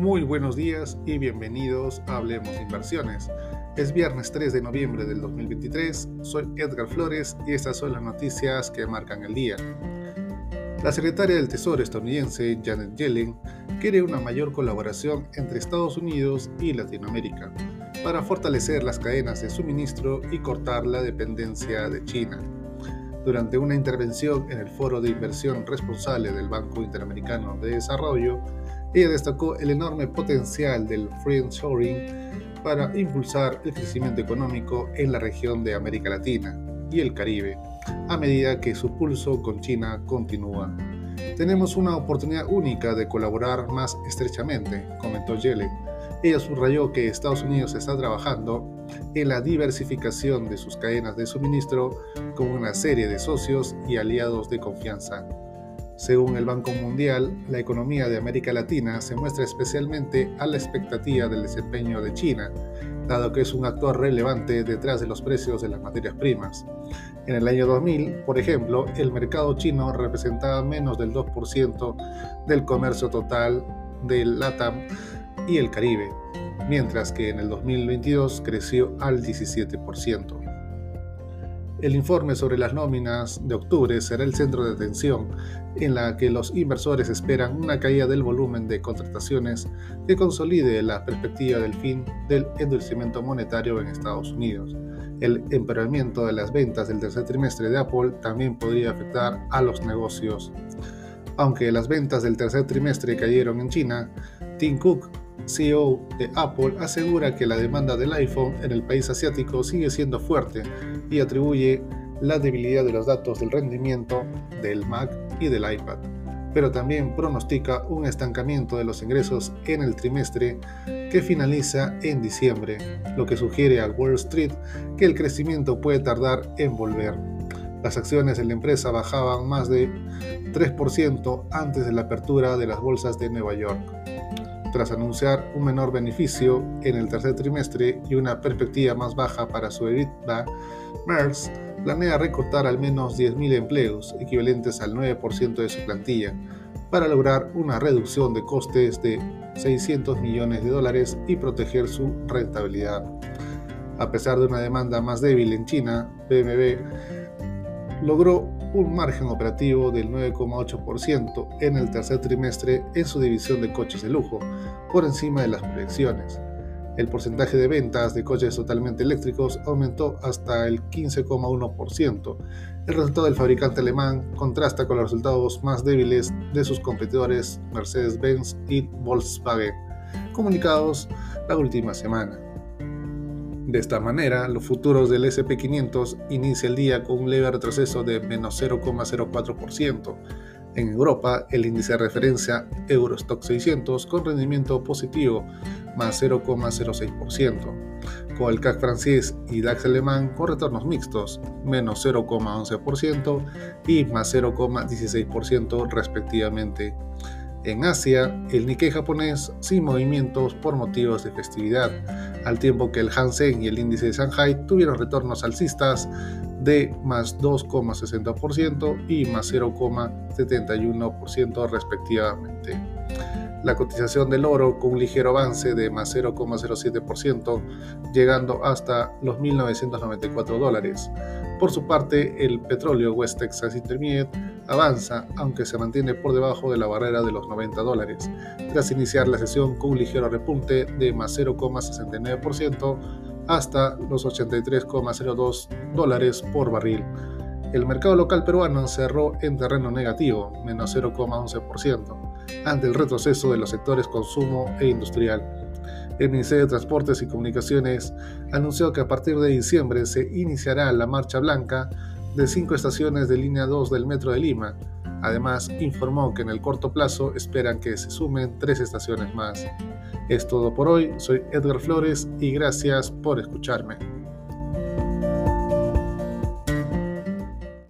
Muy buenos días y bienvenidos a Hablemos Inversiones. Es viernes 3 de noviembre del 2023, soy Edgar Flores y estas son las noticias que marcan el día. La secretaria del Tesoro estadounidense, Janet Yellen, quiere una mayor colaboración entre Estados Unidos y Latinoamérica para fortalecer las cadenas de suministro y cortar la dependencia de China. Durante una intervención en el Foro de Inversión Responsable del Banco Interamericano de Desarrollo, ella destacó el enorme potencial del friendshoring para impulsar el crecimiento económico en la región de América Latina y el Caribe, a medida que su pulso con China continúa. Tenemos una oportunidad única de colaborar más estrechamente, comentó Yellen. Ella subrayó que Estados Unidos está trabajando en la diversificación de sus cadenas de suministro con una serie de socios y aliados de confianza. Según el Banco Mundial, la economía de América Latina se muestra especialmente a la expectativa del desempeño de China, dado que es un actor relevante detrás de los precios de las materias primas. En el año 2000, por ejemplo, el mercado chino representaba menos del 2% del comercio total del LATAM y el Caribe, mientras que en el 2022 creció al 17%. El informe sobre las nóminas de octubre será el centro de atención en la que los inversores esperan una caída del volumen de contrataciones que consolide la perspectiva del fin del endurecimiento monetario en Estados Unidos. El empeoramiento de las ventas del tercer trimestre de Apple también podría afectar a los negocios. Aunque las ventas del tercer trimestre cayeron en China, Tim Cook CEO de Apple, asegura que la demanda del iPhone en el país asiático sigue siendo fuerte y atribuye la debilidad de los datos del rendimiento del Mac y del iPad, pero también pronostica un estancamiento de los ingresos en el trimestre que finaliza en diciembre, lo que sugiere a Wall Street que el crecimiento puede tardar en volver. Las acciones de la empresa bajaban más de 3% antes de la apertura de las bolsas de Nueva York tras anunciar un menor beneficio en el tercer trimestre y una perspectiva más baja para su EBITDA, MERS planea recortar al menos 10.000 empleos, equivalentes al 9% de su plantilla, para lograr una reducción de costes de 600 millones de dólares y proteger su rentabilidad. A pesar de una demanda más débil en China, BMW logró un margen operativo del 9,8% en el tercer trimestre en su división de coches de lujo, por encima de las proyecciones. El porcentaje de ventas de coches totalmente eléctricos aumentó hasta el 15,1%. El resultado del fabricante alemán contrasta con los resultados más débiles de sus competidores Mercedes-Benz y Volkswagen, comunicados la última semana. De esta manera, los futuros del SP500 inicia el día con un leve retroceso de menos 0,04%. En Europa, el índice de referencia Eurostock 600 con rendimiento positivo más 0,06%, con el CAC francés y DAX alemán con retornos mixtos menos 0,11% y más 0,16% respectivamente. En Asia, el Nikkei japonés sin movimientos por motivos de festividad, al tiempo que el Hansen y el índice de Shanghai tuvieron retornos alcistas de más 2,60% y más 0,71% respectivamente la cotización del oro con un ligero avance de más 0,07%, llegando hasta los 1.994 dólares. Por su parte, el petróleo West Texas Intermediate avanza, aunque se mantiene por debajo de la barrera de los 90 dólares, tras iniciar la sesión con un ligero repunte de más 0,69% hasta los 83,02 dólares por barril. El mercado local peruano cerró en terreno negativo, menos 0,11% ante el retroceso de los sectores consumo e industrial. El Ministerio de Transportes y Comunicaciones anunció que a partir de diciembre se iniciará la marcha blanca de cinco estaciones de línea 2 del Metro de Lima. Además, informó que en el corto plazo esperan que se sumen tres estaciones más. Es todo por hoy, soy Edgar Flores y gracias por escucharme.